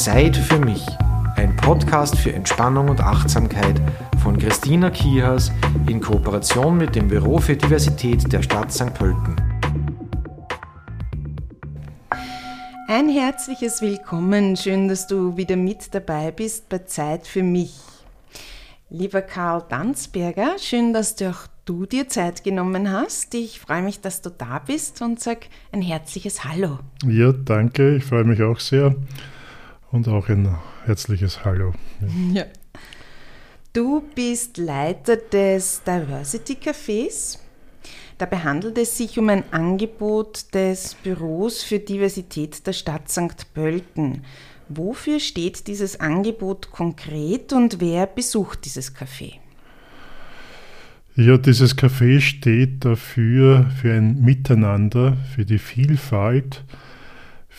Zeit für mich. Ein Podcast für Entspannung und Achtsamkeit von Christina Kihas in Kooperation mit dem Büro für Diversität der Stadt St. Pölten. Ein herzliches Willkommen. Schön, dass du wieder mit dabei bist bei Zeit für mich. Lieber Karl Danzberger, schön, dass du auch du dir Zeit genommen hast. Ich freue mich, dass du da bist und sag ein herzliches Hallo. Ja, danke. Ich freue mich auch sehr und auch ein herzliches Hallo. Ja. Du bist Leiter des Diversity Cafés. Dabei handelt es sich um ein Angebot des Büros für Diversität der Stadt St. Pölten. Wofür steht dieses Angebot konkret und wer besucht dieses Café? Ja, dieses Café steht dafür, für ein Miteinander, für die Vielfalt,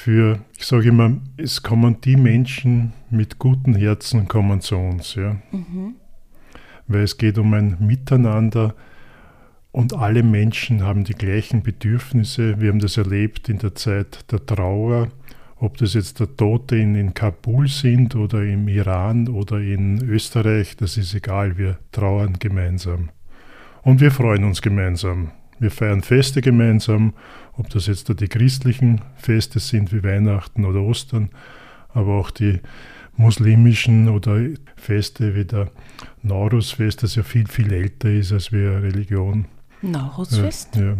für, ich sage immer, es kommen die Menschen mit guten Herzen kommen zu uns, ja. Mhm. Weil es geht um ein Miteinander und alle Menschen haben die gleichen Bedürfnisse. Wir haben das erlebt in der Zeit der Trauer, ob das jetzt der Tote in, in Kabul sind oder im Iran oder in Österreich, das ist egal, wir trauern gemeinsam. Und wir freuen uns gemeinsam. Wir feiern Feste gemeinsam, ob das jetzt die christlichen Feste sind wie Weihnachten oder Ostern, aber auch die muslimischen oder Feste wie der Naurusfest, das ja viel, viel älter ist als wir Religion. Naurusfest? Ja, ja.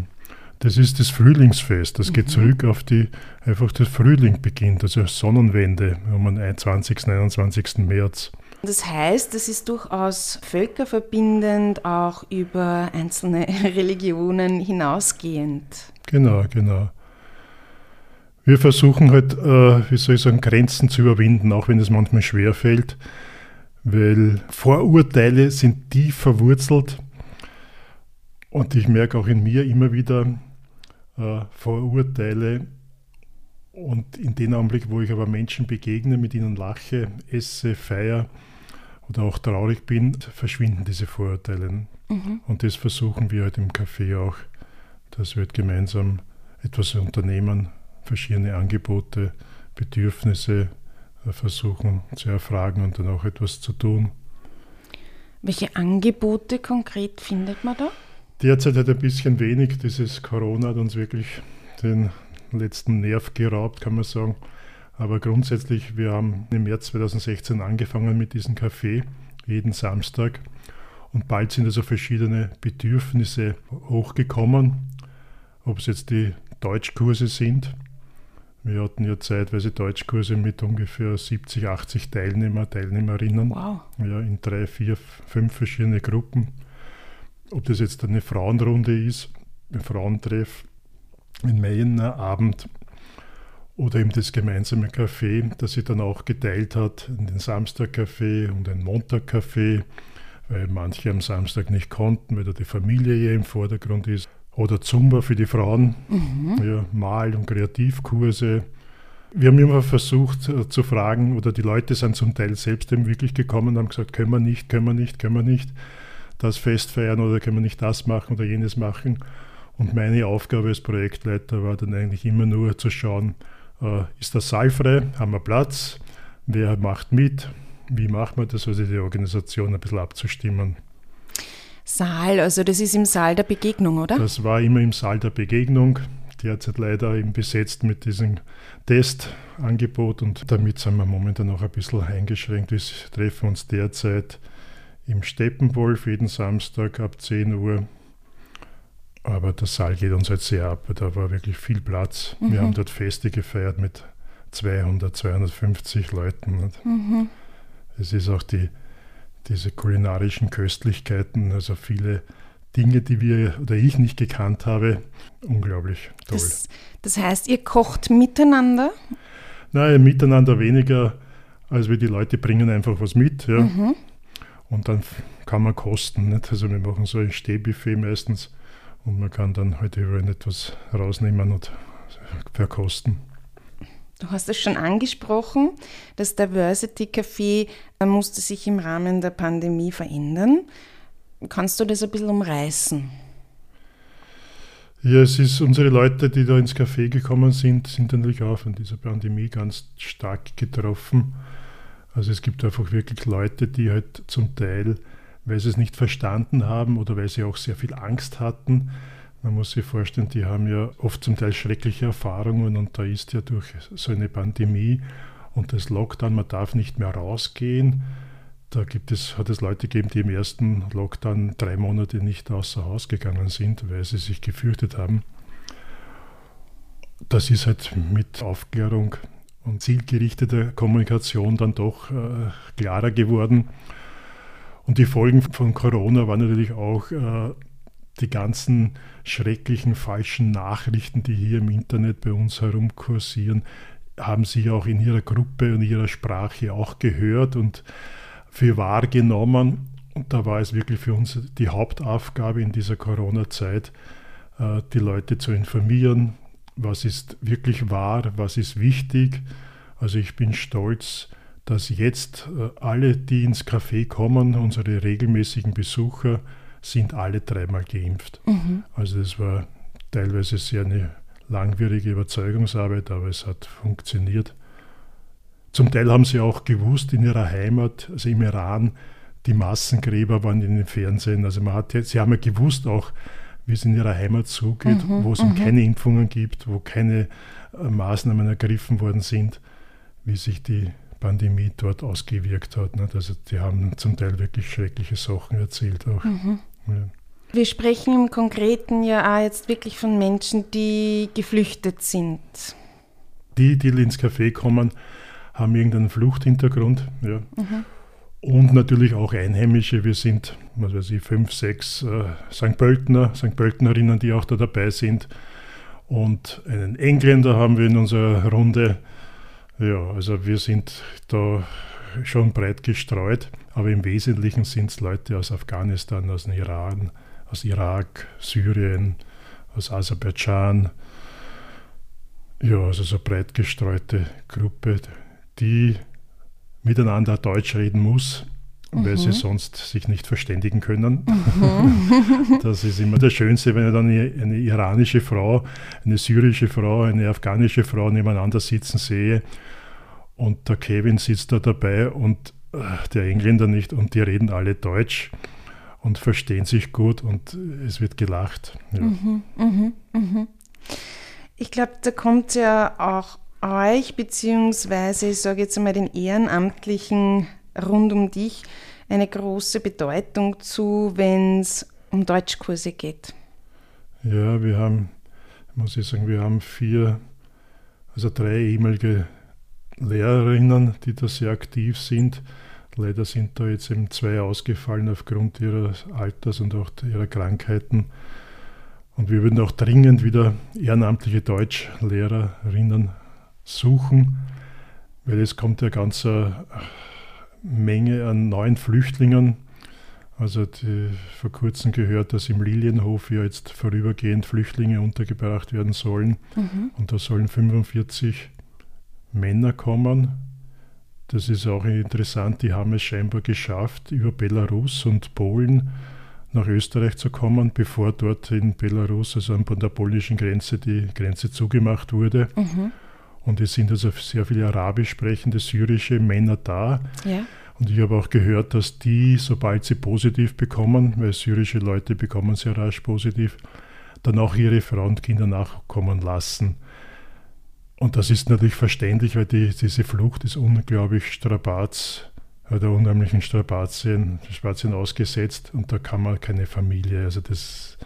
Das ist das Frühlingsfest. Das mhm. geht zurück auf die, einfach das Frühling beginnt, also Sonnenwende um den 20., 21. März. Das heißt, es ist durchaus völkerverbindend, auch über einzelne Religionen hinausgehend. Genau, genau. Wir versuchen halt, äh, wie soll ich sagen, Grenzen zu überwinden, auch wenn es manchmal schwer fällt, weil Vorurteile sind tief verwurzelt und ich merke auch in mir immer wieder äh, Vorurteile und in dem Augenblick, wo ich aber Menschen begegne, mit ihnen lache, esse, feiere, oder auch traurig bin, verschwinden diese Vorurteile. Mhm. Und das versuchen wir halt im Café auch, dass wir halt gemeinsam etwas unternehmen, verschiedene Angebote, Bedürfnisse äh, versuchen zu erfragen und dann auch etwas zu tun. Welche Angebote konkret findet man da? Derzeit hat ein bisschen wenig. Dieses Corona hat uns wirklich den letzten Nerv geraubt, kann man sagen. Aber grundsätzlich, wir haben im März 2016 angefangen mit diesem Café, jeden Samstag. Und bald sind also verschiedene Bedürfnisse hochgekommen, ob es jetzt die Deutschkurse sind. Wir hatten ja zeitweise Deutschkurse mit ungefähr 70, 80 Teilnehmer, Teilnehmerinnen. Wow. Ja, in drei, vier, fünf verschiedene Gruppen. Ob das jetzt eine Frauenrunde ist, ein Frauentreff, ein Männerabend oder eben das gemeinsame Café, das sie dann auch geteilt hat, den Samstagcafé und den Montagcafé, weil manche am Samstag nicht konnten, weil da die Familie hier im Vordergrund ist. Oder Zumba für die Frauen, mhm. ja, Mal- und Kreativkurse. Wir haben immer versucht äh, zu fragen, oder die Leute sind zum Teil selbst eben wirklich gekommen und haben gesagt, können wir nicht, können wir nicht, können wir nicht das Fest feiern oder können wir nicht das machen oder jenes machen. Und meine Aufgabe als Projektleiter war dann eigentlich immer nur zu schauen, ist der Saal frei? Haben wir Platz? Wer macht mit? Wie macht man das? Also die Organisation ein bisschen abzustimmen. Saal, also das ist im Saal der Begegnung, oder? Das war immer im Saal der Begegnung. Derzeit leider eben besetzt mit diesem Testangebot und damit sind wir momentan noch ein bisschen eingeschränkt. Wir treffen uns derzeit im Steppenwolf jeden Samstag ab 10 Uhr aber der Saal geht uns halt sehr ab. Da war wirklich viel Platz. Mhm. Wir haben dort Feste gefeiert mit 200, 250 Leuten. Mhm. Es ist auch die, diese kulinarischen Köstlichkeiten, also viele Dinge, die wir oder ich nicht gekannt habe. Unglaublich toll. Das, das heißt, ihr kocht miteinander? Nein, miteinander weniger, als wir die Leute bringen einfach was mit. Ja. Mhm. Und dann kann man kosten. Nicht? Also wir machen so ein Stehbuffet meistens und man kann dann halt überall etwas rausnehmen und verkosten. Du hast es schon angesprochen, das Diversity Café musste sich im Rahmen der Pandemie verändern. Kannst du das ein bisschen umreißen? Ja, es ist unsere Leute, die da ins Café gekommen sind, sind natürlich auch von dieser Pandemie ganz stark getroffen. Also es gibt einfach wirklich Leute, die halt zum Teil, weil sie es nicht verstanden haben oder weil sie auch sehr viel Angst hatten, man muss sich vorstellen, die haben ja oft zum Teil schreckliche Erfahrungen und da ist ja durch so eine Pandemie und das Lockdown, man darf nicht mehr rausgehen. Da gibt es, hat es Leute gegeben, die im ersten Lockdown drei Monate nicht außer Haus gegangen sind, weil sie sich gefürchtet haben. Das ist halt mit Aufklärung und zielgerichteter Kommunikation dann doch äh, klarer geworden. Und die Folgen von Corona waren natürlich auch äh, die ganzen schrecklichen falschen Nachrichten, die hier im Internet bei uns herumkursieren, haben Sie auch in Ihrer Gruppe und Ihrer Sprache auch gehört und für wahr genommen. Und da war es wirklich für uns die Hauptaufgabe in dieser Corona-Zeit, äh, die Leute zu informieren, was ist wirklich wahr, was ist wichtig. Also ich bin stolz, dass jetzt äh, alle, die ins Café kommen, unsere regelmäßigen Besucher, sind alle dreimal geimpft. Mhm. Also das war teilweise sehr eine langwierige Überzeugungsarbeit, aber es hat funktioniert. Zum Teil haben sie auch gewusst in ihrer Heimat, also im Iran, die Massengräber waren in den Fernsehen. Also man hat, sie haben ja gewusst auch, wie es in ihrer Heimat zugeht, mhm, wo es mhm. keine Impfungen gibt, wo keine äh, Maßnahmen ergriffen worden sind, wie sich die Pandemie dort ausgewirkt hat. Also die haben zum Teil wirklich schreckliche Sachen erzählt auch. Mhm. Ja. Wir sprechen im Konkreten ja auch jetzt wirklich von Menschen, die geflüchtet sind. Die, die ins Café kommen, haben irgendeinen Fluchthintergrund. Ja. Mhm. Und natürlich auch Einheimische. Wir sind, was weiß ich, fünf, sechs äh, St. Pöltener, St. Pöltenerinnen, die auch da dabei sind. Und einen Engländer haben wir in unserer Runde. Ja, also wir sind da schon breit gestreut, aber im Wesentlichen sind es Leute aus Afghanistan, aus dem Iran, aus Irak, Syrien, aus Aserbaidschan. Ja, also so breit gestreute Gruppe, die miteinander Deutsch reden muss, mhm. weil sie mhm. sonst sich nicht verständigen können. Mhm. Das ist immer das Schönste, wenn ich dann eine, eine, iranische Frau, eine syrische Frau, eine afghanische Frau nebeneinander sitzen sehe und der Kevin sitzt da dabei und äh, der Engländer nicht und die reden alle Deutsch und verstehen sich gut und es wird gelacht. Ja. Mhm, mh, mh. Ich glaube, da kommt ja auch euch, beziehungsweise ich sage jetzt einmal den Ehrenamtlichen rund um dich, eine große Bedeutung zu, wenn es um Deutschkurse geht. Ja, wir haben, muss ich sagen, wir haben vier, also drei ehemalige Lehrerinnen, die da sehr aktiv sind. Leider sind da jetzt eben zwei ausgefallen aufgrund ihres Alters und auch ihrer Krankheiten. Und wir würden auch dringend wieder ehrenamtliche Deutschlehrerinnen suchen, weil es kommt ja ganz eine Menge an neuen Flüchtlingen. Also die, vor kurzem gehört, dass im Lilienhof ja jetzt vorübergehend Flüchtlinge untergebracht werden sollen. Mhm. Und da sollen 45 Männer kommen. Das ist auch interessant, die haben es scheinbar geschafft, über Belarus und Polen nach Österreich zu kommen, bevor dort in Belarus, also an der polnischen Grenze, die Grenze zugemacht wurde. Mhm. Und es sind also sehr viele arabisch sprechende syrische Männer da. Ja. Und ich habe auch gehört, dass die, sobald sie positiv bekommen, weil syrische Leute bekommen sehr rasch positiv, dann auch ihre Frauen und Kinder nachkommen lassen. Und das ist natürlich verständlich, weil die, diese Flucht ist unglaublich Strapaz, der unheimlichen Strapazien, Strapazien ausgesetzt und da kann man keine Familie. Also das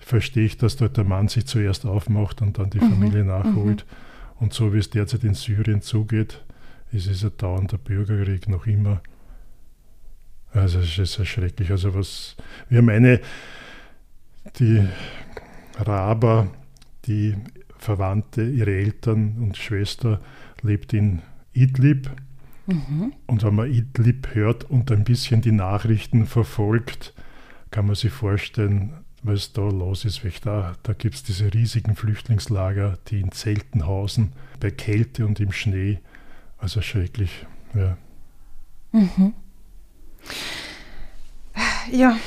verstehe ich, dass dort der Mann sich zuerst aufmacht und dann die mhm. Familie nachholt. Mhm. Und so wie es derzeit in Syrien zugeht, ist es ein dauernder Bürgerkrieg noch immer. Also es ist erschrecklich. Also was wir haben eine, die Raba, die Verwandte, ihre Eltern und Schwester lebt in Idlib. Mhm. Und wenn man Idlib hört und ein bisschen die Nachrichten verfolgt, kann man sich vorstellen, was da los ist. Da, da gibt es diese riesigen Flüchtlingslager, die in Zelten hausen, bei Kälte und im Schnee. Also schrecklich. Ja. Mhm. Ja,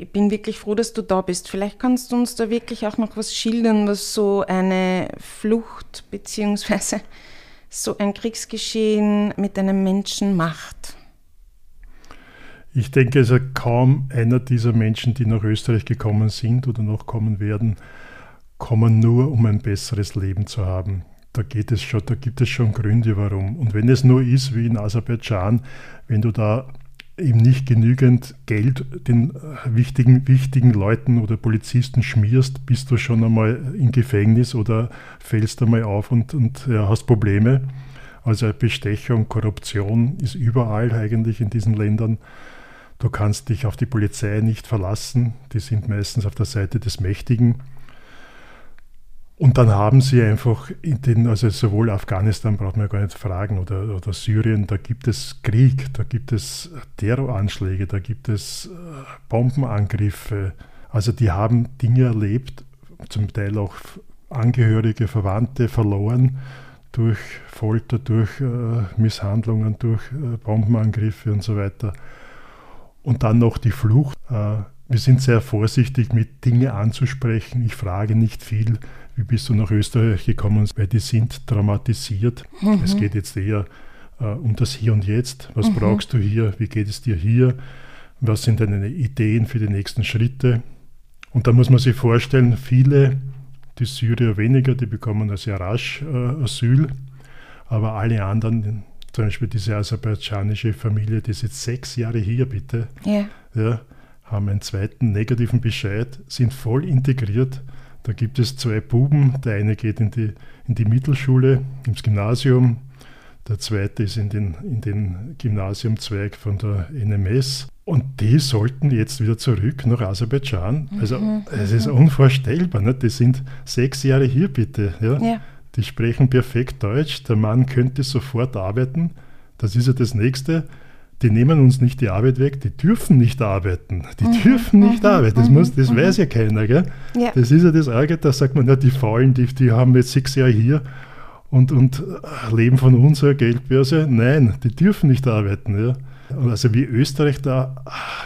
Ich bin wirklich froh, dass du da bist. Vielleicht kannst du uns da wirklich auch noch was schildern, was so eine Flucht bzw. so ein Kriegsgeschehen mit einem Menschen macht. Ich denke, also kaum einer dieser Menschen, die nach Österreich gekommen sind oder noch kommen werden, kommen nur, um ein besseres Leben zu haben. Da geht es schon, da gibt es schon Gründe, warum. Und wenn es nur ist, wie in Aserbaidschan, wenn du da eben nicht genügend Geld den wichtigen, wichtigen Leuten oder Polizisten schmierst, bist du schon einmal im Gefängnis oder fällst einmal auf und, und ja, hast Probleme. Also Bestechung, Korruption ist überall eigentlich in diesen Ländern. Du kannst dich auf die Polizei nicht verlassen. Die sind meistens auf der Seite des Mächtigen. Und dann haben sie einfach in den, also sowohl Afghanistan braucht man ja gar nicht fragen oder, oder Syrien, da gibt es Krieg, da gibt es Terroranschläge, da gibt es äh, Bombenangriffe. Also die haben Dinge erlebt, zum Teil auch Angehörige, Verwandte verloren durch Folter, durch äh, Misshandlungen, durch äh, Bombenangriffe und so weiter. Und dann noch die Flucht. Äh, wir sind sehr vorsichtig mit Dinge anzusprechen. Ich frage nicht viel wie bist du nach Österreich gekommen? Weil die sind traumatisiert. Mhm. Es geht jetzt eher äh, um das Hier und Jetzt. Was mhm. brauchst du hier? Wie geht es dir hier? Was sind deine Ideen für die nächsten Schritte? Und da muss man sich vorstellen, viele, die Syrier weniger, die bekommen sehr rasch äh, Asyl, aber alle anderen, zum Beispiel diese aserbaidschanische Familie, die ist jetzt sechs Jahre hier, bitte, yeah. ja, haben einen zweiten negativen Bescheid, sind voll integriert da gibt es zwei Buben. Der eine geht in die, in die Mittelschule, ins Gymnasium. Der zweite ist in den, in den Gymnasiumzweig von der NMS. Und die sollten jetzt wieder zurück nach Aserbaidschan. Also mhm, es ist mhm. unvorstellbar. Ne? Die sind sechs Jahre hier bitte. Ja? ja? Die sprechen perfekt Deutsch. Der Mann könnte sofort arbeiten. Das ist ja das Nächste die nehmen uns nicht die Arbeit weg, die dürfen nicht arbeiten. Die mhm. dürfen nicht mhm. arbeiten. Das, muss, das mhm. weiß ja keiner. Gell? Ja. Das ist ja das Arge, da sagt man ja, die Faulen, die, die haben jetzt sechs Jahre hier und, und leben von unserer Geldbörse. Nein, die dürfen nicht arbeiten. Ja? Also wie Österreich da,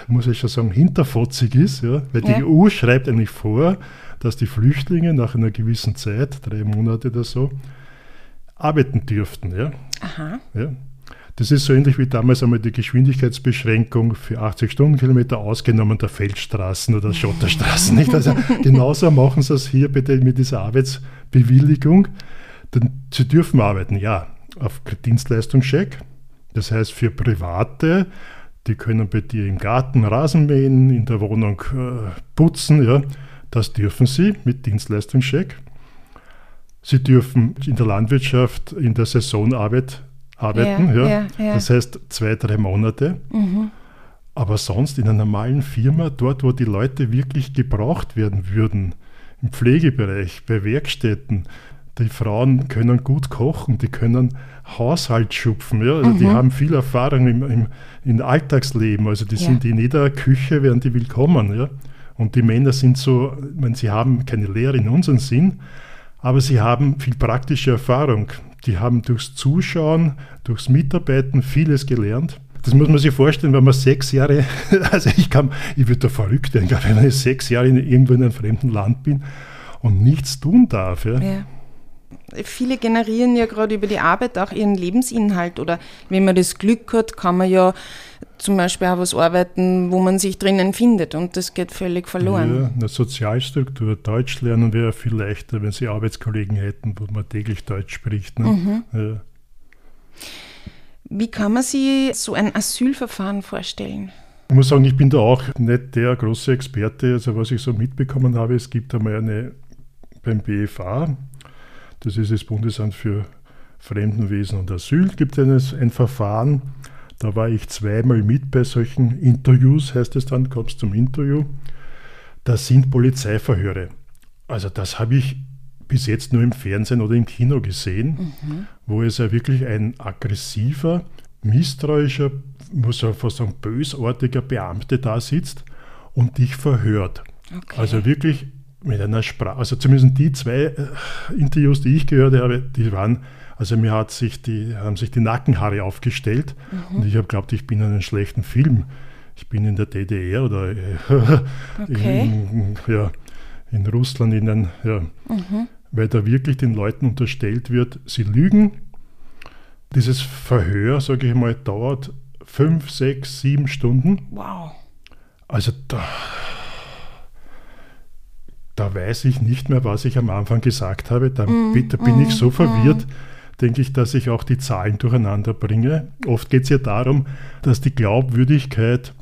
muss ich schon sagen, hinterfotzig ist, ja? weil die EU schreibt eigentlich vor, dass die Flüchtlinge nach einer gewissen Zeit, drei Monate oder so, arbeiten dürften. Ja? Aha. Ja? Das ist so ähnlich wie damals einmal die Geschwindigkeitsbeschränkung für 80 Stundenkilometer ausgenommen der Feldstraßen oder Schotterstraßen. Nicht? Also genauso machen sie es hier bitte mit dieser Arbeitsbewilligung. Denn sie dürfen arbeiten, ja, auf Dienstleistungscheck. Das heißt für Private, die können bei dir im Garten Rasen mähen, in der Wohnung äh, putzen, ja. Das dürfen sie mit Dienstleistungscheck. Sie dürfen in der Landwirtschaft in der Saisonarbeit arbeiten. Ja, ja, ja. Das heißt zwei, drei Monate. Mhm. Aber sonst in einer normalen Firma, dort, wo die Leute wirklich gebraucht werden würden, im Pflegebereich, bei Werkstätten, die Frauen können gut kochen, die können Haushalt schupfen, ja? also mhm. die haben viel Erfahrung im, im, im Alltagsleben, also die sind in jeder Küche, werden die willkommen. Ja? Und die Männer sind so, wenn sie haben keine Lehre in unserem Sinn, aber sie haben viel praktische Erfahrung. Die haben durchs Zuschauen, durchs Mitarbeiten vieles gelernt. Das muss man sich vorstellen, wenn man sechs Jahre, also ich kann, ich würde da verrückt werden, wenn ich sechs Jahre in, irgendwo in einem fremden Land bin und nichts tun darf. Ja. ja. Viele generieren ja gerade über die Arbeit auch ihren Lebensinhalt oder wenn man das Glück hat, kann man ja zum Beispiel auch was arbeiten, wo man sich drinnen findet und das geht völlig verloren. Ja, eine Sozialstruktur, Deutsch lernen wäre viel leichter, wenn Sie Arbeitskollegen hätten, wo man täglich Deutsch spricht. Ne? Mhm. Ja. Wie kann man sich so ein Asylverfahren vorstellen? Ich muss sagen, ich bin da auch nicht der große Experte. Also was ich so mitbekommen habe, es gibt einmal eine beim BFA, das ist das Bundesamt für Fremdenwesen und Asyl, gibt es ein Verfahren, da war ich zweimal mit bei solchen Interviews, heißt es dann, kommst zum Interview. Das sind Polizeiverhöre. Also das habe ich bis jetzt nur im Fernsehen oder im Kino gesehen, mhm. wo es ja wirklich ein aggressiver, misstrauischer, muss man fast sagen, bösartiger Beamte da sitzt und dich verhört. Okay. Also wirklich mit einer Sprache, also zumindest die zwei äh, Interviews, die ich gehört habe, die waren also mir hat sich die, haben sich die Nackenhaare aufgestellt mhm. und ich habe geglaubt, ich bin in einem schlechten Film. ich bin in der DDR oder äh, Okay. in, ja, in Russland, in ein, ja, Mhm. weil da wirklich den Leuten unterstellt wird, sie lügen. Dieses Verhör, sage ich mal, dauert fünf, sechs, sieben Stunden. Wow. Also da, da weiß ich nicht mehr, was ich am Anfang gesagt habe. Da, da bin ich so verwirrt, denke ich, dass ich auch die Zahlen durcheinander bringe. Oft geht es ja darum, dass die Glaubwürdigkeit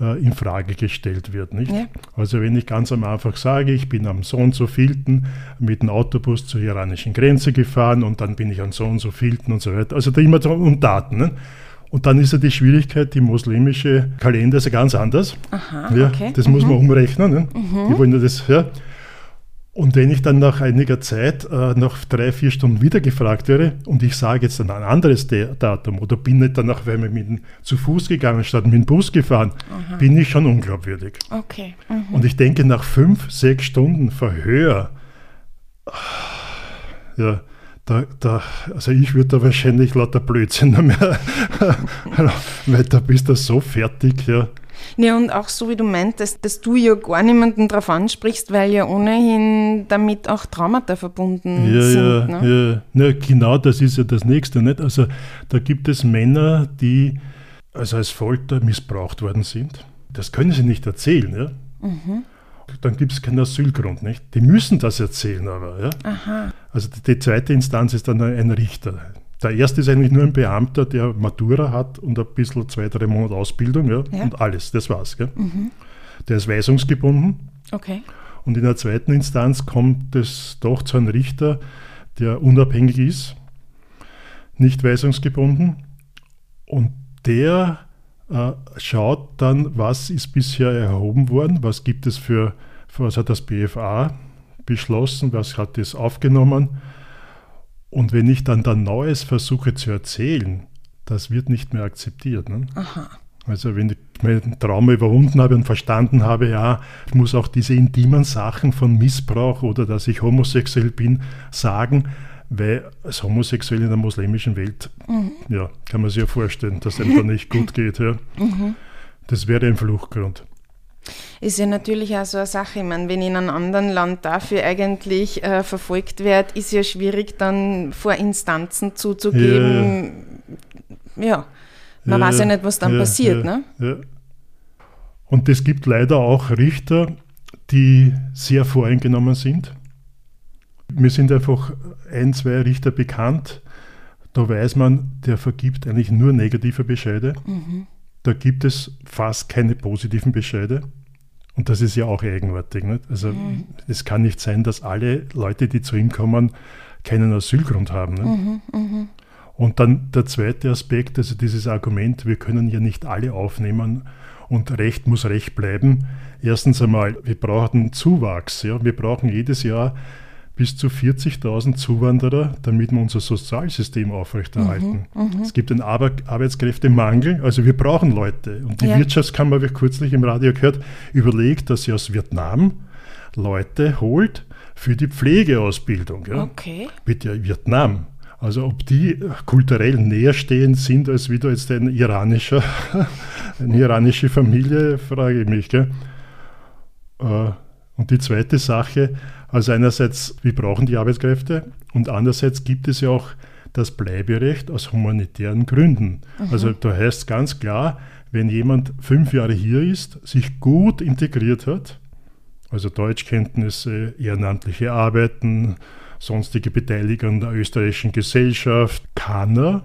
äh, in Frage gestellt wird. Nicht? Ja. Also wenn ich ganz am Anfang sage, ich bin am so und so vielten mit dem Autobus zur iranischen Grenze gefahren und dann bin ich an so und so vielten und so weiter. Also da immer um Daten. Ne? Und dann ist ja die Schwierigkeit, die muslimische Kalender ist ja ganz anders. Aha, Ja, okay. das muss man umrechnen. Ne? Die wollen ja das, ja. Und wenn ich dann nach einiger Zeit, äh, nach drei, vier Stunden wieder gefragt wäre und ich sage jetzt dann ein anderes De- Datum oder bin nicht danach, weil wir mit dem, zu Fuß gegangen statt mit dem Bus gefahren, bin ich schon unglaubwürdig. Okay. Mhm. Und ich denke, nach fünf, sechs Stunden Verhör, ja, da, da, also ich würde da wahrscheinlich lauter Blödsinn mehr, weil da bist du so fertig, ja. Ja, und auch so wie du meintest, dass du ja gar niemanden drauf ansprichst, weil ja ohnehin damit auch Traumata verbunden Ja, sind. ja, ne? ja. ja, genau das ist ja das Nächste. Nicht? Also da gibt es Männer, die also als Folter missbraucht worden sind. Das können sie nicht erzählen. Ja? Mhm. Dann gibt es keinen Asylgrund. Nicht? Die müssen das erzählen, aber. Ja? Aha. Also die, die zweite Instanz ist dann ein Richter. Der erste ist eigentlich nur ein Beamter, der Matura hat und ein bisschen zwei, drei Monate Ausbildung ja? Ja. und alles, das war's. Gell? Der ist weisungsgebunden. Okay. Und in der zweiten Instanz kommt es doch zu einem Richter, der unabhängig ist, nicht weisungsgebunden. Und der äh, schaut dann, was ist bisher erhoben worden, was gibt es für, was hat das BFA beschlossen, was hat es aufgenommen. Und wenn ich dann dann Neues versuche zu erzählen, das wird nicht mehr akzeptiert. Ne? Aha. Also wenn ich meinen Trauma überwunden habe und verstanden habe, ja, ich muss auch diese intimen Sachen von Missbrauch oder dass ich homosexuell bin, sagen, weil als homosexuell in der muslimischen Welt, ja, kann man sich ja vorstellen, dass einem da nicht gut geht. Ja. Das wäre ein Fluchtgrund. Ist ja natürlich auch so eine Sache. Ich meine, wenn in einem anderen Land dafür eigentlich äh, verfolgt werde, ist ja schwierig, dann vor Instanzen zuzugeben. Ja. Man weiß ja nicht, was dann passiert. ja, ne? Ja. Und es gibt leider auch Richter, die sehr voreingenommen sind. Mir sind einfach ein, zwei Richter bekannt. Da weiß man, der vergibt eigentlich nur negative Bescheide. Da gibt es fast keine positiven Bescheide. Und das ist ja auch eigenartig. Nicht? Also es kann nicht sein, dass alle Leute, die zu ihm kommen, keinen Asylgrund haben. Nicht? Und dann der zweite Aspekt, also dieses Argument, wir können ja nicht alle aufnehmen und Recht muss Recht bleiben. Erstens einmal, wir brauchen Zuwachs. Ja? Wir brauchen jedes Jahr bis zu 40.000 Zuwanderer, damit wir unser Sozialsystem aufrechterhalten. Es gibt einen Ar Arbeitskräftemangel, also wir brauchen Leute. Und die Ja. Wirtschaftskammer, wie kürzlich im Radio gehört, überlegt, dass sie aus Vietnam Leute holt für die Pflegeausbildung. Ja? Okay. Bitte Vietnam. Also ob die kulturell näher stehend sind als wieder jetzt ein iranischer, eine iranische Familie, frage ich mich. Gell? Äh, Und die zweite Sache, also einerseits, wir brauchen die Arbeitskräfte und andererseits gibt es ja auch das Bleiberecht aus humanitären Gründen. Also da heißt es ganz klar, wenn jemand fünf Jahre hier ist, sich gut integriert hat, also Deutschkenntnisse, ehrenamtliche Arbeiten, sonstige Beteiligung an der österreichischen Gesellschaft, kann er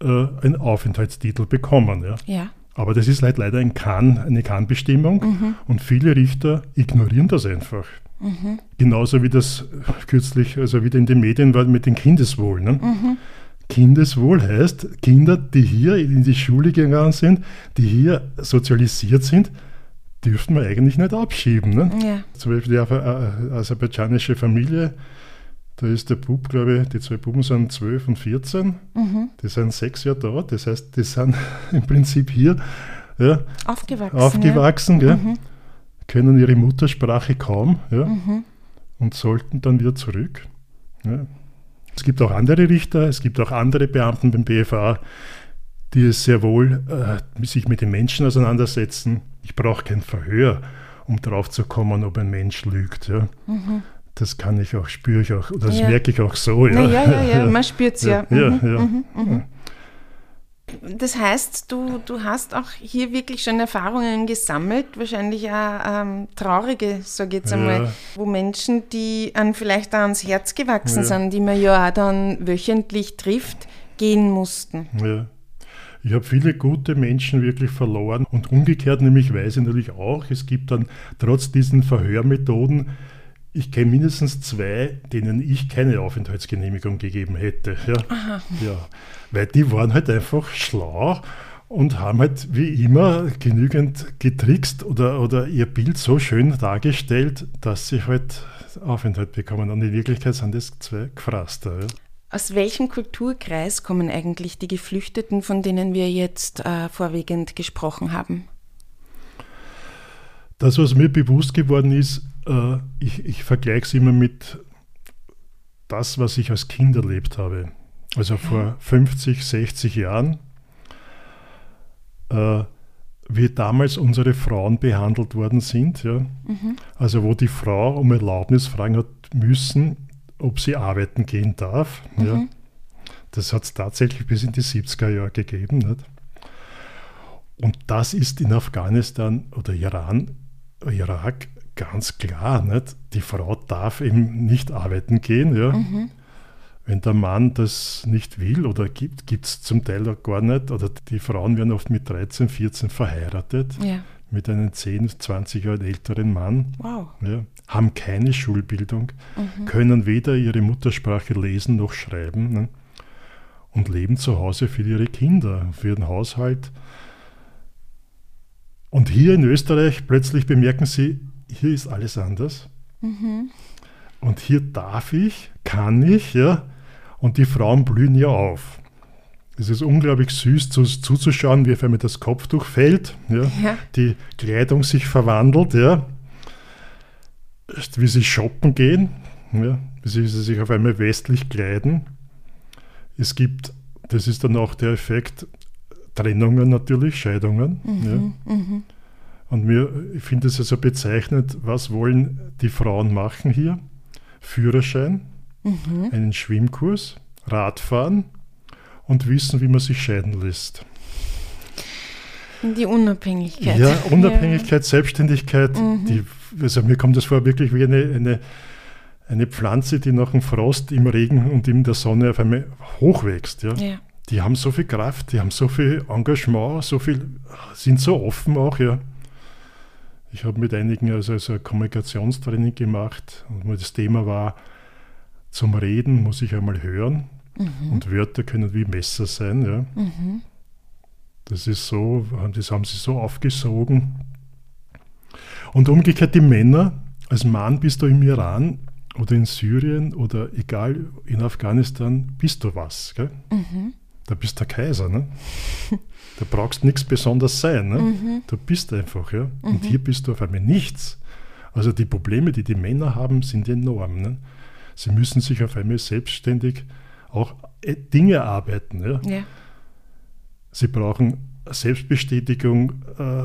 äh, einen Aufenthaltstitel bekommen. Ja? Ja. Aber das ist halt leider ein Kann, eine Kann-Bestimmung und viele Richter ignorieren das einfach. Genauso wie das kürzlich, also wieder in den Medien war mit dem Kindeswohl. Ne? Kindeswohl heißt, Kinder, die hier in die Schule gegangen sind, die hier sozialisiert sind, dürften wir eigentlich nicht abschieben. Ne? Ja. Zum Beispiel die Aser- äh, aserbaidschanische Familie, da ist der Bub, glaube ich, die zwei Buben sind 12 und 14, die sind sechs Jahre da, das heißt, die sind im Prinzip hier ja, Aufgewachsen. aufgewachsen, gell, können ihre Muttersprache kaum ja, und sollten dann wieder zurück. Ja. Es gibt auch andere Richter, es gibt auch andere Beamten beim BFA, die es sehr wohl äh, sich mit den Menschen auseinandersetzen. Ich brauche kein Verhör, um drauf zu kommen, ob ein Mensch lügt. Ja. Mhm. Das kann ich auch, spüre ich auch, das ja. merke ich auch so. Ja, ja, ja, ja, man spürt es ja. Ja, mhm, mhm, mhm. Das heißt, du, du hast auch hier wirklich schon Erfahrungen gesammelt, wahrscheinlich auch ähm, traurige, sage ich jetzt einmal, wo Menschen, die an vielleicht auch ans Herz gewachsen sind, die man ja auch dann wöchentlich trifft, gehen mussten. Ja. Ich habe viele gute Menschen wirklich verloren und umgekehrt nämlich weiß ich natürlich auch, es gibt dann trotz diesen Verhörmethoden ich kenne mindestens zwei, denen ich keine Aufenthaltsgenehmigung gegeben hätte. Ja. ja. Weil die waren halt einfach schlau und haben halt wie immer genügend getrickst oder, oder ihr Bild so schön dargestellt, dass sie halt Aufenthalt bekommen. Und in Wirklichkeit sind das zwei Gefraster. Ja. Aus welchem Kulturkreis kommen eigentlich die Geflüchteten, von denen wir jetzt äh, vorwiegend gesprochen haben? Das, was mir bewusst geworden ist, äh, ich, ich vergleiche es immer mit das, was ich als Kind erlebt habe. Also vor 50, 60 Jahren, äh, wie damals unsere Frauen behandelt worden sind. Ja? Mhm. Also wo die Frau um Erlaubnis fragen hat müssen, ob sie arbeiten gehen darf. Mhm. Ja? Das hat es tatsächlich bis in die 70er Jahre gegeben. Nicht? Und das ist in Afghanistan oder Iran, Irak ganz klar. Nicht? Die Frau darf eben nicht arbeiten gehen. Ja? Mhm. Wenn der Mann das nicht will oder gibt, gibt es zum Teil auch gar nicht. Oder die Frauen werden oft mit 13, 14 verheiratet. Ja. Mit einem 10, 20 Jahre älteren Mann. Wow. Ja, haben keine Schulbildung, mhm. können weder ihre Muttersprache lesen noch schreiben ne? und leben zu Hause für ihre Kinder, für ihren Haushalt. Und hier in Österreich plötzlich bemerken sie, hier ist alles anders. Mhm. Und hier darf ich, kann ich, ja. Und die Frauen blühen ja auf. Es ist unglaublich süß zu, zuzuschauen, wie auf einmal das Kopftuch fällt, ja, ja. die Kleidung sich verwandelt, ja, wie sie shoppen gehen, ja, wie sie sich auf einmal westlich kleiden. Es gibt, das ist dann auch der Effekt, Trennungen natürlich, Scheidungen. Mhm, ja. Und mir, ich finde es also bezeichnend, was wollen die Frauen machen hier? Führerschein, mhm. einen Schwimmkurs, Radfahren und wissen, wie man sich scheiden lässt. Die Unabhängigkeit. Ja, Unabhängigkeit, ja. Selbstständigkeit. Mhm. Die, also mir kommt das vor wirklich wie eine, eine, eine Pflanze, die nach dem Frost im Regen und in der Sonne auf einmal hochwächst. Ja. ja. Die haben so viel Kraft, die haben so viel Engagement, so viel, sind so offen auch, ja. Ich habe mit einigen also, also Kommunikationstraining gemacht und das Thema war, zum Reden muss ich einmal hören mhm. und Wörter können wie Messer sein. Ja. Mhm. Das ist so, das haben sie so aufgesogen. Und umgekehrt die Männer, als Mann bist du im Iran oder in Syrien oder egal in Afghanistan, bist du was. Mhm. Da bist der Kaiser. Ne? Da brauchst nichts Besonderes sein. Ne? Mhm. Du bist einfach. Ja? Mhm. Und hier bist du auf einmal nichts. Also die Probleme, die die Männer haben, sind enorm. Ne? Sie müssen sich auf einmal selbstständig auch äh, Dinge erarbeiten. Ja? ja. Sie brauchen Selbstbestätigung äh,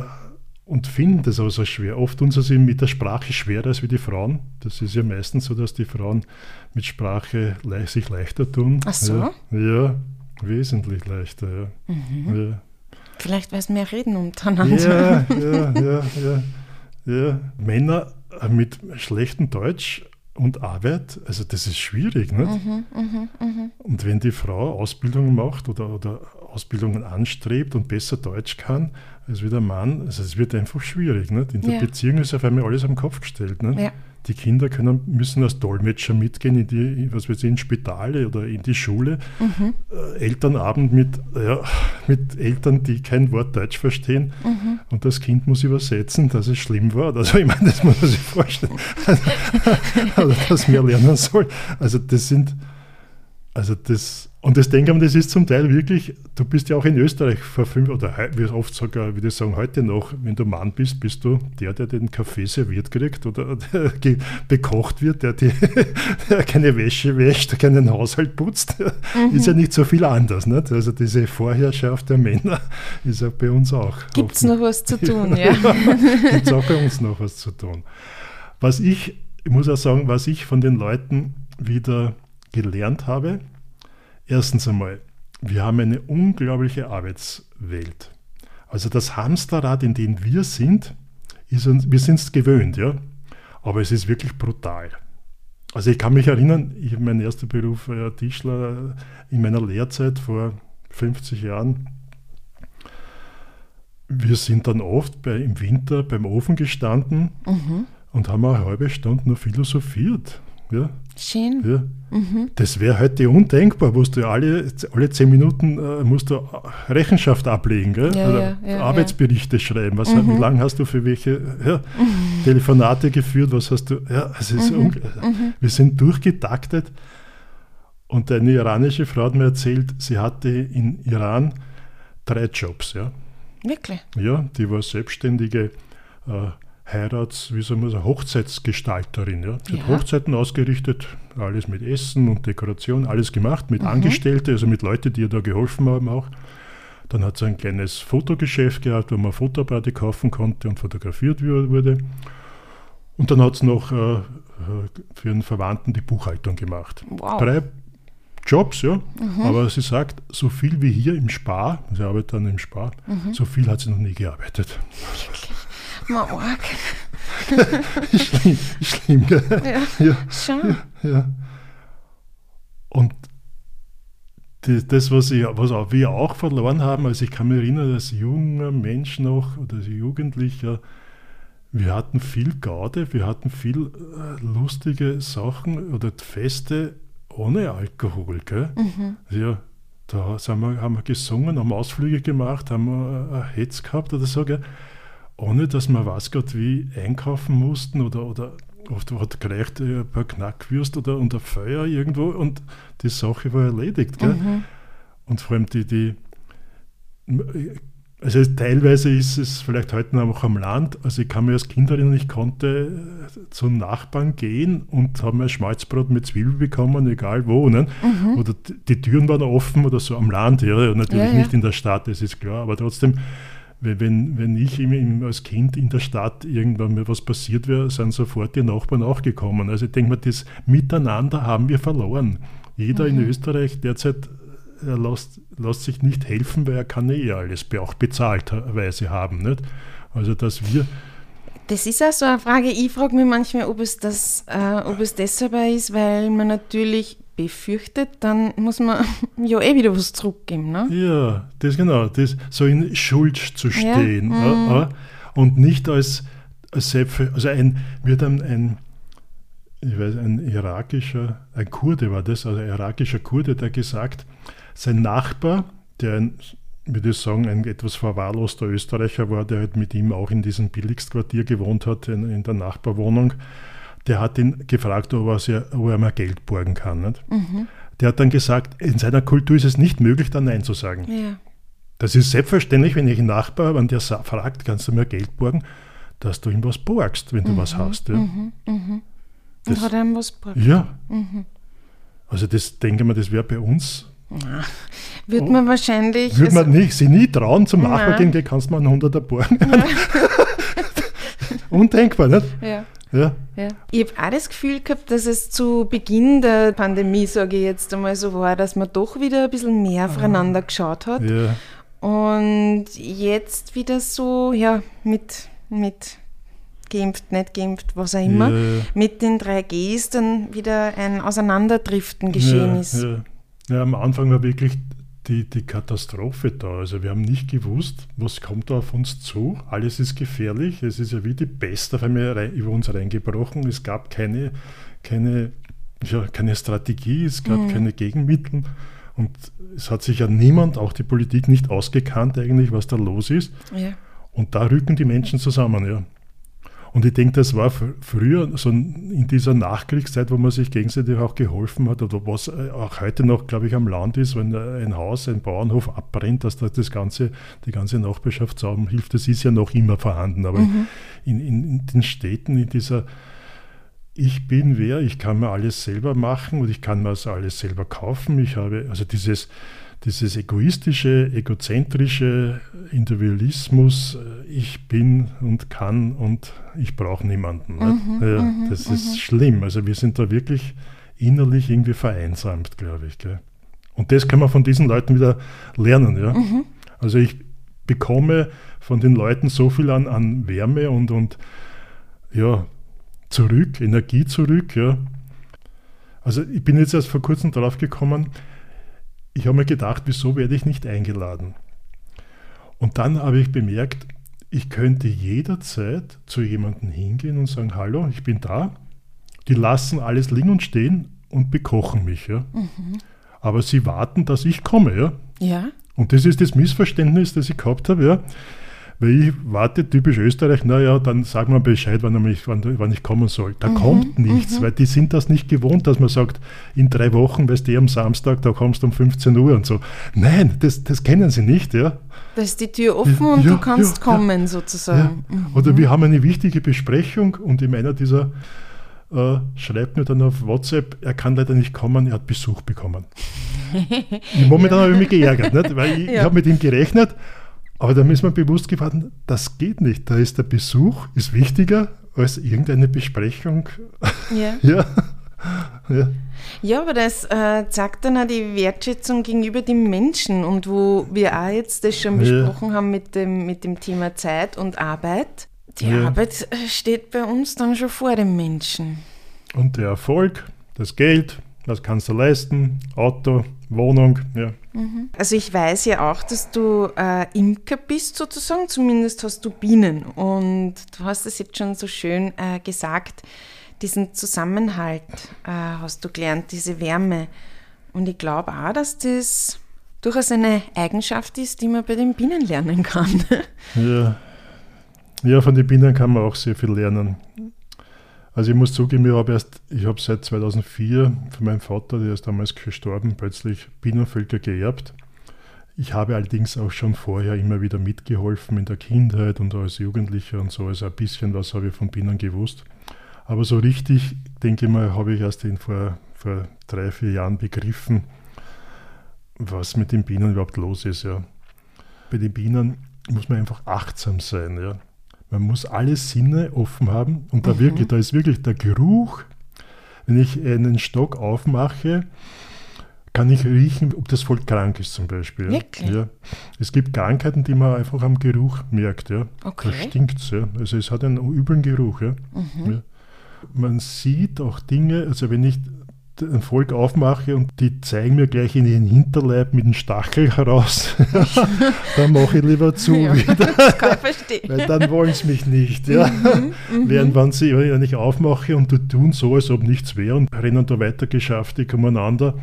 und finden das aber so schwer. Oft tun sie sich mit der Sprache schwerer als wie die Frauen. Das ist ja meistens so, dass die Frauen mit Sprache sich leichter tun. Ach so? Ja, ja wesentlich leichter. Ja. Mhm. ja. Vielleicht, weil es mehr reden untereinander. Ja, ja, ja, ja, ja. Männer mit schlechtem Deutsch und Arbeit, also das ist schwierig. Nicht? Mhm, mh, mh. Und wenn die Frau Ausbildungen macht oder, oder Ausbildungen anstrebt und besser Deutsch kann als wie der Mann, also es wird einfach schwierig. Nicht? In der ja. Beziehung ist auf einmal alles am Kopf gestellt. Nicht? Ja die Kinder können, müssen als Dolmetscher mitgehen in die, was weiß ich, in Spitale oder in die Schule. Mhm. Äh, Elternabend mit, ja, mit Eltern, die kein Wort Deutsch verstehen mhm. und das Kind muss übersetzen, dass es schlimm war. Also ich meine, das muss man sich vorstellen. also, dass mehr lernen soll. Also das sind, also das, Und das denke ich, das ist zum Teil wirklich, du bist ja auch in Österreich vor fünf, oder wie oft sogar, wie ich sagen, heute noch, wenn du Mann bist, bist du der, der den Kaffee serviert kriegt oder der bekocht wird, der, die, der keine Wäsche wäscht, keinen Haushalt putzt. Mhm. Ist ja nicht so viel anders. Nicht? Also diese Vorherrschaft der Männer ist ja bei uns auch. Gibt es noch was zu tun, ja. Gibt es auch bei uns noch was zu tun. Was ich, ich muss auch sagen, was ich von den Leuten wieder gelernt habe, Erstens einmal, wir haben eine unglaubliche Arbeitswelt. Also das Hamsterrad, in dem wir sind, ist uns, wir sind es gewöhnt, ja. Aber es ist wirklich brutal. Also ich kann mich erinnern, ich mein erster Beruf war Tischler in meiner Lehrzeit vor 50 Jahren. Wir sind dann oft bei, im Winter beim Ofen gestanden mhm. und haben eine halbe Stunde nur philosophiert. Ja? Schön. Ja. Mhm. Das wäre heute undenkbar, wo du alle, alle zehn Minuten äh, musst du Rechenschaft ablegen, gell? Ja, Oder ja, Arbeitsberichte schreiben. Was, mhm. Wie lange hast du für welche mhm. Telefonate geführt? Was hast du? Ja, es ist mhm. mhm. Wir sind durchgetaktet. Und eine iranische Frau hat mir erzählt, sie hatte in Iran drei Jobs. Ja? Wirklich? Ja, die war selbstständige äh, Heirats-, wie soll man sagen, Hochzeitsgestalterin. Ja. Sie ja. hat Hochzeiten ausgerichtet, alles mit Essen und Dekoration, alles gemacht, mit mhm. Angestellten, also mit Leuten, die ihr da geholfen haben auch. Dann hat sie ein kleines Fotogeschäft gehabt, wo man Fotoapparate kaufen konnte und fotografiert wurde. Und dann hat sie noch äh, für einen Verwandten die Buchhaltung gemacht. Wow. Drei Jobs, ja. Mhm. Aber sie sagt, so viel wie hier im Spar, sie arbeitet dann im Spar, mhm. so viel hat sie noch nie gearbeitet. Wirklich? Mal arg. schlimm, schlimm, gell? Ja, ja. schon. Ja. Und das, was, ich, was auch wir auch verloren haben, also ich kann mich erinnern, als junger Mensch noch oder als Jugendlicher, wir hatten viel Gaude, wir hatten viel äh, lustige Sachen oder Feste ohne Alkohol. Gell? Mhm. Ja, da wir, haben wir gesungen, haben Ausflüge gemacht, haben wir ein Hetz gehabt oder so. Gell? Ohne dass man weiß Gott wie einkaufen mussten oder, oder oft hat gereicht ein paar Knackwürst oder unter Feuer irgendwo und die Sache war erledigt. Mhm. Und vor allem die, die, also teilweise ist es vielleicht heute noch am Land, also ich kann mir als Kind erinnern, ich konnte zum Nachbarn gehen und habe mir Schmalzbrot mit Zwiebel bekommen, egal wo. Ne? Mhm. Oder die Türen waren offen oder so am Land, ja, natürlich ja, ja. nicht in der Stadt, das ist klar, aber trotzdem wenn, wenn ich als Kind in der Stadt irgendwann mal was passiert wäre, sind sofort die Nachbarn auch gekommen. Also ich denke mal, das Miteinander haben wir verloren. Jeder mhm. in Österreich derzeit er lässt, lässt, sich nicht helfen, weil er kann eh alles auch bezahlterweise haben. Nicht? Also dass wir das ist auch so eine Frage. Ich frage mich manchmal, ob es, das, äh, ob es deshalb ist, weil man natürlich befürchtet, dann muss man ja eh wieder was zurückgeben. Ne? Ja, das genau, das so in Schuld zu stehen ja? Mhm. Ja, und nicht als, als Selbst, also ein, wird ein, ein, ich weiß, ein irakischer, ein Kurde war das, also ein irakischer Kurde, der gesagt, sein Nachbar, der ein, würde ich sagen, ein etwas verwahrloster Österreicher war, der halt mit ihm auch in diesem Billigstquartier gewohnt hat, in, in der Nachbarwohnung, der hat ihn gefragt, ob er, ob er mal Geld borgen kann. Mhm. Der hat dann gesagt, in seiner Kultur ist es nicht möglich, da Nein zu sagen. Ja. Das ist selbstverständlich, wenn ich einen Nachbar, wenn der fragt, kannst du mir Geld borgen, dass du ihm was borgst, wenn du mhm. was hast. Ja. Mhm. Mhm. Und hat er ihm was borgt? Ja. Mhm. Also das denke ich mal, das wäre bei uns na, wird man wahrscheinlich. Würde man also nicht, sie nie trauen zum Nachbar gehen, kannst du mal einen 100er borgen. Undenkbar, nicht? Ja. Ja. ja. Ich habe auch das Gefühl gehabt, dass es zu Beginn der Pandemie, sage ich jetzt einmal so war, dass man doch wieder ein bisschen mehr aufeinander geschaut hat. Ja. Und jetzt wieder so, ja, mit, mit geimpft, nicht geimpft, was auch immer, ja. mit den 3Gs dann wieder ein Auseinanderdriften geschehen ist. Ja. ja, am Anfang war wirklich die, die Katastrophe da. Also wir haben nicht gewusst, was kommt da auf uns zu. Alles ist gefährlich. Es ist ja wie die Pest auf einmal über uns reingebrochen. Es gab keine, keine, ja, keine Strategie, es gab mhm. keine Gegenmittel. Und es hat sich ja niemand, auch die Politik, nicht ausgekannt eigentlich, was da los ist. Ja. Und da rücken die Menschen zusammen, ja. Und ich denke, das war früher, so in dieser Nachkriegszeit, wo man sich gegenseitig auch geholfen hat, oder was äh, auch heute noch, glaube ich, am Land ist, wenn ein Haus, ein Bauernhof abbrennt, dass da das ganze, die ganze Nachbarschaft hilft, das ist ja noch immer vorhanden. Aber mhm. in, in, in den Städten, in dieser ich bin wer, ich kann mir alles selber machen und ich kann mir das alles selber kaufen. Ich habe also dieses, dieses egoistische, egozentrische Individualismus, äh, ich bin und kann und ich brauche niemanden. Mhm, ja, mhm, das ist mhm. schlimm. Also wir sind da wirklich innerlich irgendwie vereinsamt, glaube ich. Gell? Und das kann man von diesen Leuten wieder lernen. Ja? Mhm. Also ich bekomme von den Leuten so viel an, an Wärme und, und ja, zurück, Energie zurück. Ja. Also ich bin jetzt erst vor kurzem drauf gekommen, ich habe mir gedacht, wieso werde ich nicht eingeladen? Und dann habe ich bemerkt, ich könnte jederzeit zu jemandem hingehen und sagen, hallo, ich bin da. Die lassen alles liegen und stehen und bekochen mich. Ja. Mhm. Aber sie warten, dass ich komme. Ja. ja. Und das ist das Missverständnis, das ich gehabt habe. Ja. Weil ich warte, typisch Österreich, naja, dann sag mal Bescheid, wann ich, wann, wann ich kommen soll. Da mhm, kommt nichts, mhm. weil die sind das nicht gewohnt, dass man sagt, in drei Wochen, weißt du, am Samstag, da kommst du um 15 Uhr und so. Nein, das, das kennen sie nicht, ja. Da ist die Tür offen und ja, du kannst ja, kommen, sozusagen. Mhm. Oder wir haben eine wichtige Besprechung und in einer dieser äh, schreibt mir dann auf WhatsApp, er kann leider nicht kommen, er hat Besuch bekommen. Momentan habe ich mich geärgert, nicht? weil ich, ich habe mit ihm gerechnet aber da ist mir bewusst geworden, das geht nicht. Da ist der Besuch ist wichtiger als irgendeine Besprechung. Ja. ja. ja. Ja, aber das äh, zeigt dann auch die Wertschätzung gegenüber dem Menschen und wo wir auch jetzt das schon besprochen ja. haben mit dem, mit dem Thema Zeit und Arbeit. Die ja. Arbeit äh, steht bei uns dann schon vor dem Menschen. Und der Erfolg, das Geld, was kannst du leisten, Auto, Wohnung, ja. Mhm. Also ich weiß ja auch, dass du äh, Imker bist sozusagen, zumindest hast du Bienen und du hast es jetzt schon so schön äh, gesagt, diesen Zusammenhalt äh, hast du gelernt, diese Wärme. Und ich glaube auch, dass das durchaus eine Eigenschaft ist, die man bei den Bienen lernen kann. ja. ja, von den Bienen kann man auch sehr viel lernen. Also ich muss zugeben, ich habe erst, ich habe seit 2004 von meinem Vater, der ist damals gestorben, plötzlich Bienenvölker geerbt. Ich habe allerdings auch schon vorher immer wieder mitgeholfen in der Kindheit und als Jugendlicher und so. Also ein bisschen was habe ich von Bienen gewusst. Aber so richtig, denke ich mal, habe ich erst in vor, vor drei, vier Jahren begriffen, was mit den Bienen überhaupt los ist. Ja. Bei den Bienen muss man einfach achtsam sein. Ja. Man muss alle Sinne offen haben und da mhm. wirklich, da ist wirklich der Geruch. Wenn ich einen Stock aufmache, kann ich riechen, ob das Volk krank ist zum Beispiel. Wirklich? Ja. Es gibt Krankheiten, die man einfach am Geruch merkt. Ja. Okay. Da stinkt es. Ja. Also es hat einen üblen Geruch. Ja. Mhm. Ja. Man sieht auch Dinge, also wenn ich ein Volk aufmache und die zeigen mir gleich in den Hinterleib mit dem Stachel heraus, dann mache ich lieber zu ja, wieder. Das kann ich verstehen. Weil dann wollen sie mich nicht. Ja. Mhm, mhm, Während wenn sie wenn ich aufmache und die tun so, als ob nichts wäre und rennen da weiter geschäftig umeinander,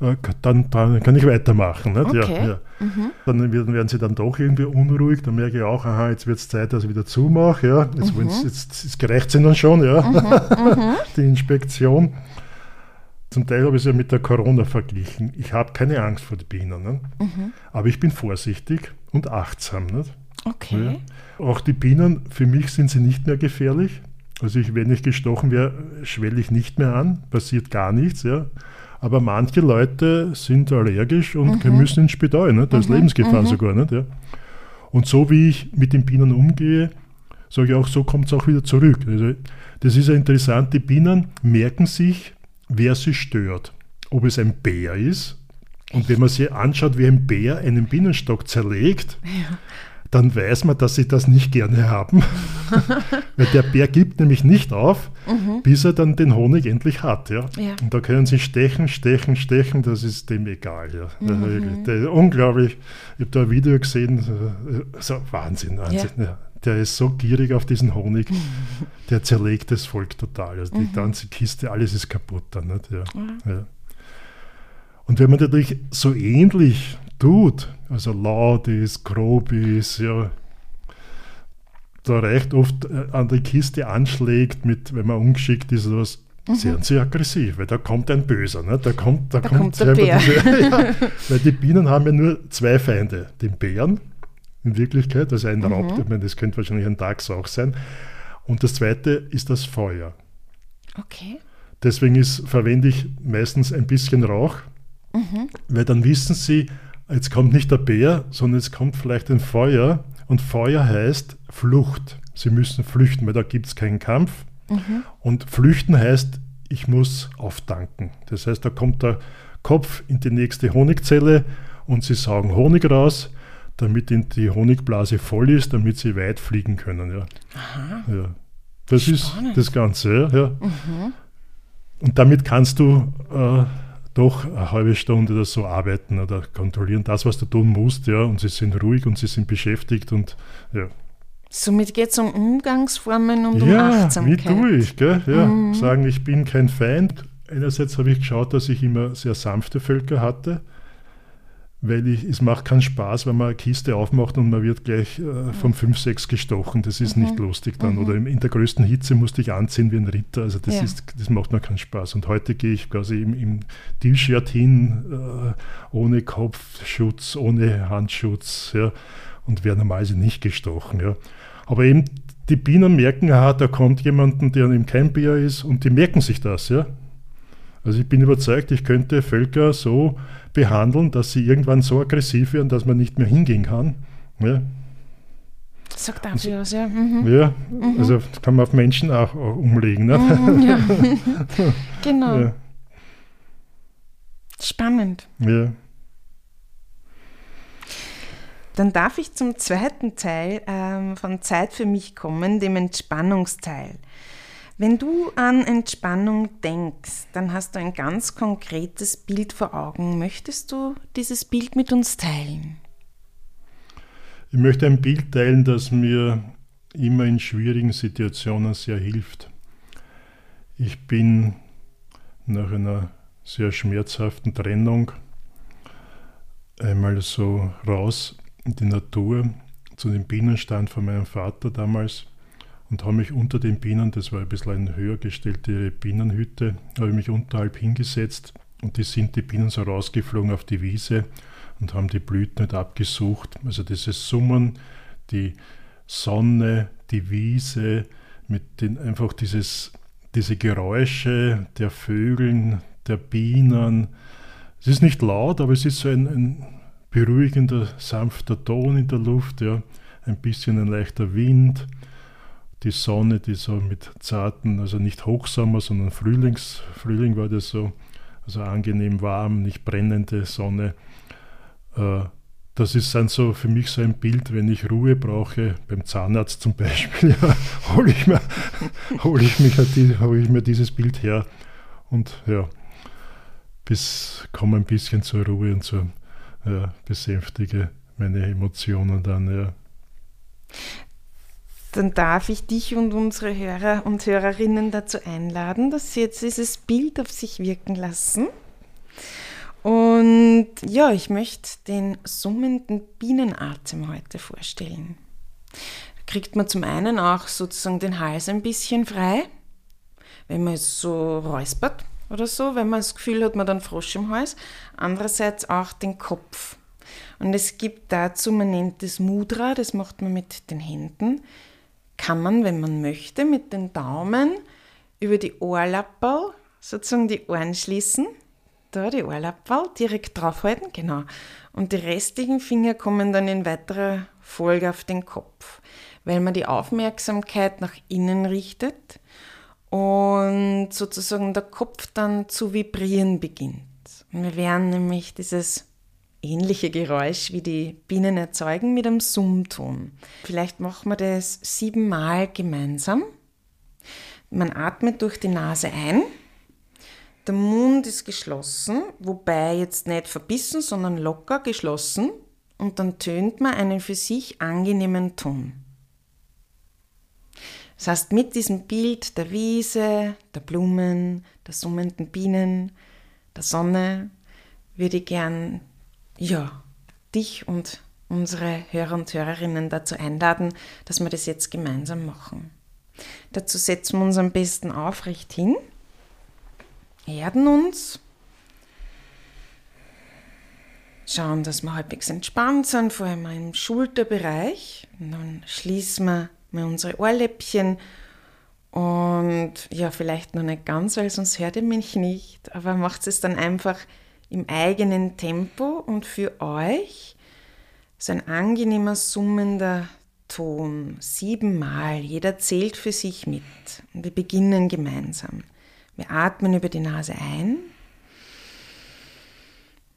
äh, dann, dann, kann ich weitermachen. Okay. Ja, ja. Mhm. Dann werden sie dann doch irgendwie unruhig. Dann merke ich auch, aha, jetzt wird es Zeit, dass ich wieder zumache. Ja. Jetzt, mhm. jetzt, jetzt gereicht sie dann schon, ja. Mhm. mhm. die Inspektion. Zum Teil habe ich es ja mit der Corona verglichen. Ich habe keine Angst vor den Bienen, ne? mhm. aber ich bin vorsichtig und achtsam. Nicht? Okay. Ja. Auch die Bienen, für mich sind sie nicht mehr gefährlich. Also ich, wenn ich gestochen wäre, schwelle ich nicht mehr an, passiert gar nichts. Ja. Aber manche Leute sind allergisch und mhm. müssen ins Spital. Ne? Da ist mhm. Lebensgefahr mhm. sogar. Nicht? Ja. Und so wie ich mit den Bienen umgehe, sage ich auch, so kommt es auch wieder zurück. Also das ist ja interessant, die Bienen merken sich, wer sie stört. Ob es ein Bär ist. Und wenn man sich anschaut, wie ein Bär einen Bienenstock zerlegt, ja. dann weiß man, dass sie das nicht gerne haben. Weil der Bär gibt nämlich nicht auf, mhm. bis er dann den Honig endlich hat. Ja? ja? Und da können sie stechen, stechen, stechen, das ist dem egal. Ja? Mhm. unglaublich. Ich habe da ein Video gesehen, so Wahnsinn, Wahnsinn. Ja der ist so gierig auf diesen Honig, der zerlegt das Volk total. Also die mhm. ganze Kiste, alles ist kaputt dann. Nicht? Ja. Mhm. Ja. Und wenn man natürlich so ähnlich tut, also laut ist, grob ist, ja, da reicht oft äh, an die Kiste anschlägt, mit, wenn man ungeschickt ist oder was, mhm. sehr, sehr aggressiv, weil da kommt ein Böser. Ne? Da kommt, da, da kommt, kommt der Bär. Diese, ja, weil die Bienen haben ja nur zwei Feinde, den Bären in Wirklichkeit, also ein mhm. Raub, ich meine, das könnte wahrscheinlich ein Dachs auch sein. Und das zweite ist das Feuer. Okay. Deswegen ist, verwende ich meistens ein bisschen Rauch, mhm. weil dann wissen sie, jetzt kommt nicht der Bär, sondern es kommt vielleicht ein Feuer. Und Feuer heißt Flucht. Sie müssen flüchten, weil da gibt es keinen Kampf. Mhm. Und flüchten heißt, ich muss auftanken. Das heißt, da kommt der Kopf in die nächste Honigzelle und sie saugen Honig raus, damit die Honigblase voll ist, damit sie weit fliegen können. Ja. ja. Das Spannend. ist das Ganze. Ja. Mhm. Und damit kannst du äh, doch eine halbe Stunde oder so arbeiten oder kontrollieren, das, was du tun musst, ja, und sie sind ruhig und sie sind beschäftigt und ja. Somit geht es um Umgangsformen und um ja, Achtsamkeit. Wie tue ich, gell? Ja, mhm. sagen, ich bin kein Feind. Einerseits habe ich geschaut, dass ich immer sehr sanfte Völker hatte weil ich, es macht keinen Spaß, wenn man eine Kiste aufmacht und man wird gleich äh, von 5, 6 gestochen. Das ist mhm. nicht lustig dann. Mhm. Oder in, der größten Hitze musste ich anziehen wie ein Ritter. Also das, ja. ist, das macht mir keinen Spaß. Und heute gehe ich quasi im, im T-Shirt hin, äh, ohne Kopfschutz, ohne Handschutz ja, und werde normalerweise nicht gestochen. Ja. Aber eben die Bienen merken, aha, da kommt jemand, der im Keimbier ist und die merken sich das. Ja. Also ich bin überzeugt, ich könnte Völker so behandeln, dass sie irgendwann so aggressiv werden, dass man nicht mehr hingehen kann. Ja. Sagt dafür was, ja. Mhm. Ja, mhm. also kann man auf Menschen auch, auch umlegen. Ne? Mhm, ja. genau. Ja. Spannend. Ja. Dann darf ich zum zweiten Teil ähm, von Zeit für mich kommen, dem Entspannungsteil. Wenn du an Entspannung denkst, dann hast du ein ganz konkretes Bild vor Augen. Möchtest du dieses Bild mit uns teilen? Ich möchte ein Bild teilen, das mir immer in schwierigen Situationen sehr hilft. Ich bin nach einer sehr schmerzhaften Trennung einmal so raus in die Natur zu dem Bienenstand von meinem Vater damals und habe mich unter den Bienen, das war ein bisschen eine höher gestellte Bienenhütte, habe ich mich unterhalb hingesetzt und die sind die Bienen so rausgeflogen auf die Wiese und haben die Blüten nicht abgesucht. Also dieses Summen, die Sonne, die Wiese, mit den einfach dieses, diese Geräusche der Vögeln, der Bienen. Es ist nicht laut, aber es ist so ein, ein beruhigender, sanfter Ton in der Luft, ja, ein bisschen ein leichter Wind die Sonne, die so mit zarten, also nicht Hochsommer, sondern Frühlings, Frühling war das so, also angenehm warm, nicht brennende Sonne. Äh, das ist dann so für mich so ein Bild, wenn ich Ruhe brauche, beim Zahnarzt zum Beispiel, ja, hole ich, mir, hol ich, hol ich mir dieses Bild her und ja, bis komme ein bisschen zur Ruhe und zur, ja, besänftige meine Emotionen dann, ja dann darf ich dich und unsere Hörer und Hörerinnen dazu einladen, dass sie jetzt dieses Bild auf sich wirken lassen. Und ja, ich möchte den summenden Bienenatem heute vorstellen. Da kriegt man zum einen auch sozusagen den Hals ein bisschen frei, wenn man es so räuspert oder so, wenn man das Gefühl hat, man einen Frosch im Hals. Andererseits auch den Kopf. Und es gibt dazu, man nennt es Mudra, das macht man mit den Händen kann man, wenn man möchte, mit den Daumen über die Ohrlapperl sozusagen die Ohren schließen. Da die Ohrlapperl direkt draufhalten, genau. Und die restlichen Finger kommen dann in weiterer Folge auf den Kopf, weil man die Aufmerksamkeit nach innen richtet und sozusagen der Kopf dann zu vibrieren beginnt. Und wir werden nämlich dieses ähnliche Geräusch wie die Bienen erzeugen mit einem Summton. Vielleicht machen wir das siebenmal gemeinsam. Man atmet durch die Nase ein. Der Mund ist geschlossen, wobei jetzt nicht verbissen, sondern locker geschlossen. Und dann tönt man einen für sich angenehmen Ton. Das heißt, mit diesem Bild der Wiese, der Blumen, der summenden Bienen, der Sonne würde ich gern ja, dich und unsere Hörer und Hörerinnen dazu einladen, dass wir das jetzt gemeinsam machen. Dazu setzen wir uns am besten aufrecht hin, erden uns, schauen, dass wir halbwegs entspannt sind, vor allem im Schulterbereich. Und dann schließen wir mal unsere Ohrläppchen und ja, vielleicht noch nicht ganz, weil sonst hört ihr mich nicht, aber macht es dann einfach im eigenen Tempo und für euch so ein angenehmer, summender Ton. Siebenmal. Jeder zählt für sich mit. Wir beginnen gemeinsam. Wir atmen über die Nase ein.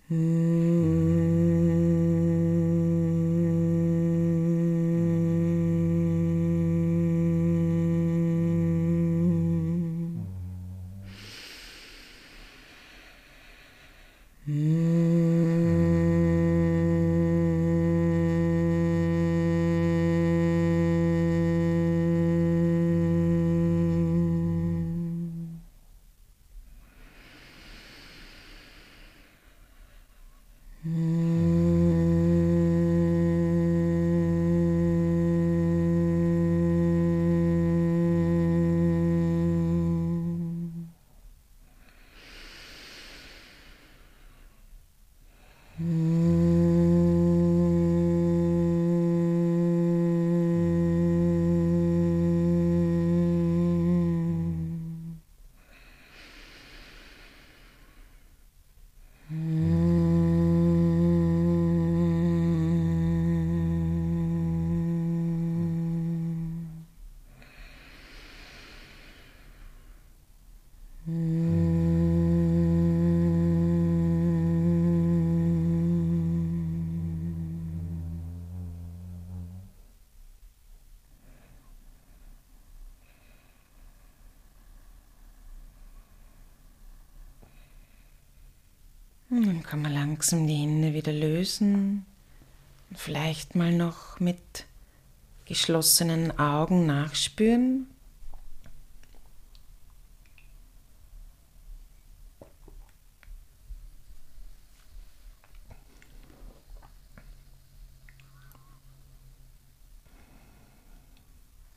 Und dann kann man langsam die Hände wieder lösen. Vielleicht mal noch mit geschlossenen Augen nachspüren.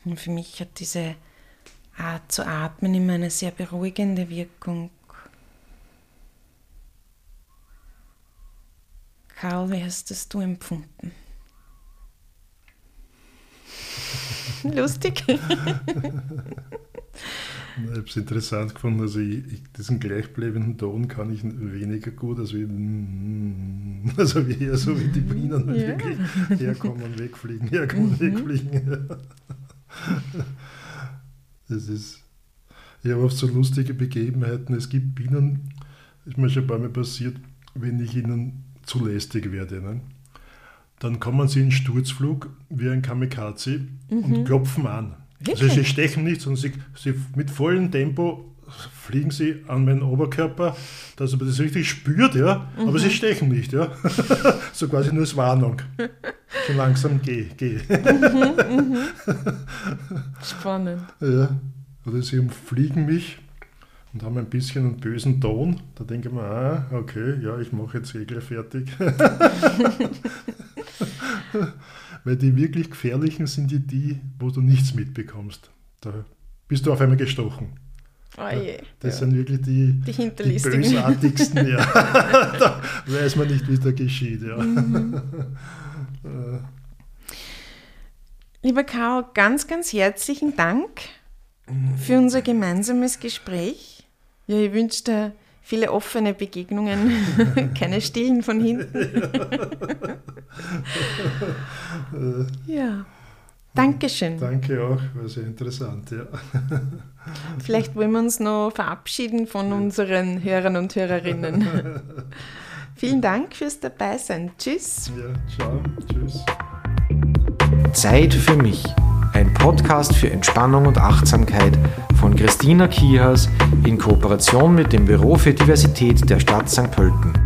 Und für mich hat diese Art zu atmen immer eine sehr beruhigende Wirkung. Karl, wie hast das du empfunden? Lustig. ich habe es interessant gefunden, also ich, ich, diesen gleichbleibenden Ton kann ich weniger gut, als wie, also wie eher so wie die Bienen ja. wirklich herkommen, wegfliegen, herkommen, mhm. wegfliegen. Das ist, ich habe oft so lustige Begebenheiten. Es gibt Bienen, ist mir schon ein paar Mal passiert, wenn ich ihnen zu lästig werde. Ne? Dann kommen sie in Sturzflug wie ein Kamikaze mhm. und klopfen an. Also sie stechen nicht, sondern sie, sie mit vollem Tempo fliegen sie an meinen Oberkörper, dass man das richtig spürt, ja, mhm. aber sie stechen nicht, ja. so quasi nur als Warnung. Schon langsam geh, geh. Mhm, mhm. Spannend. Ja. Oder sie umfliegen mich und haben ein bisschen einen bösen Ton. Da denke ich mir, ah, okay, ja, ich mache jetzt gleich fertig. Weil die wirklich gefährlichen sind die, die, wo du nichts mitbekommst. Da bist du auf einmal gestochen. Oh je. Das ja. sind wirklich die, die, die bösartigsten. ja. da weiß man nicht, wie da geschieht. Ja. Mhm. Lieber Karl, ganz, ganz herzlichen Dank für unser gemeinsames Gespräch. Ja, ich wünsche dir viele offene Begegnungen, keine stillen von hinten. ja. Dankeschön. Danke auch, war sehr interessant, ja. Vielleicht wollen wir uns noch verabschieden von unseren Hörern und Hörerinnen. Vielen Dank fürs Dabeisein. Tschüss. Ja, ciao. Tschüss. Zeit für mich ein Podcast für Entspannung und Achtsamkeit von Christina Kihas in Kooperation mit dem Büro für Diversität der Stadt St. Pölten.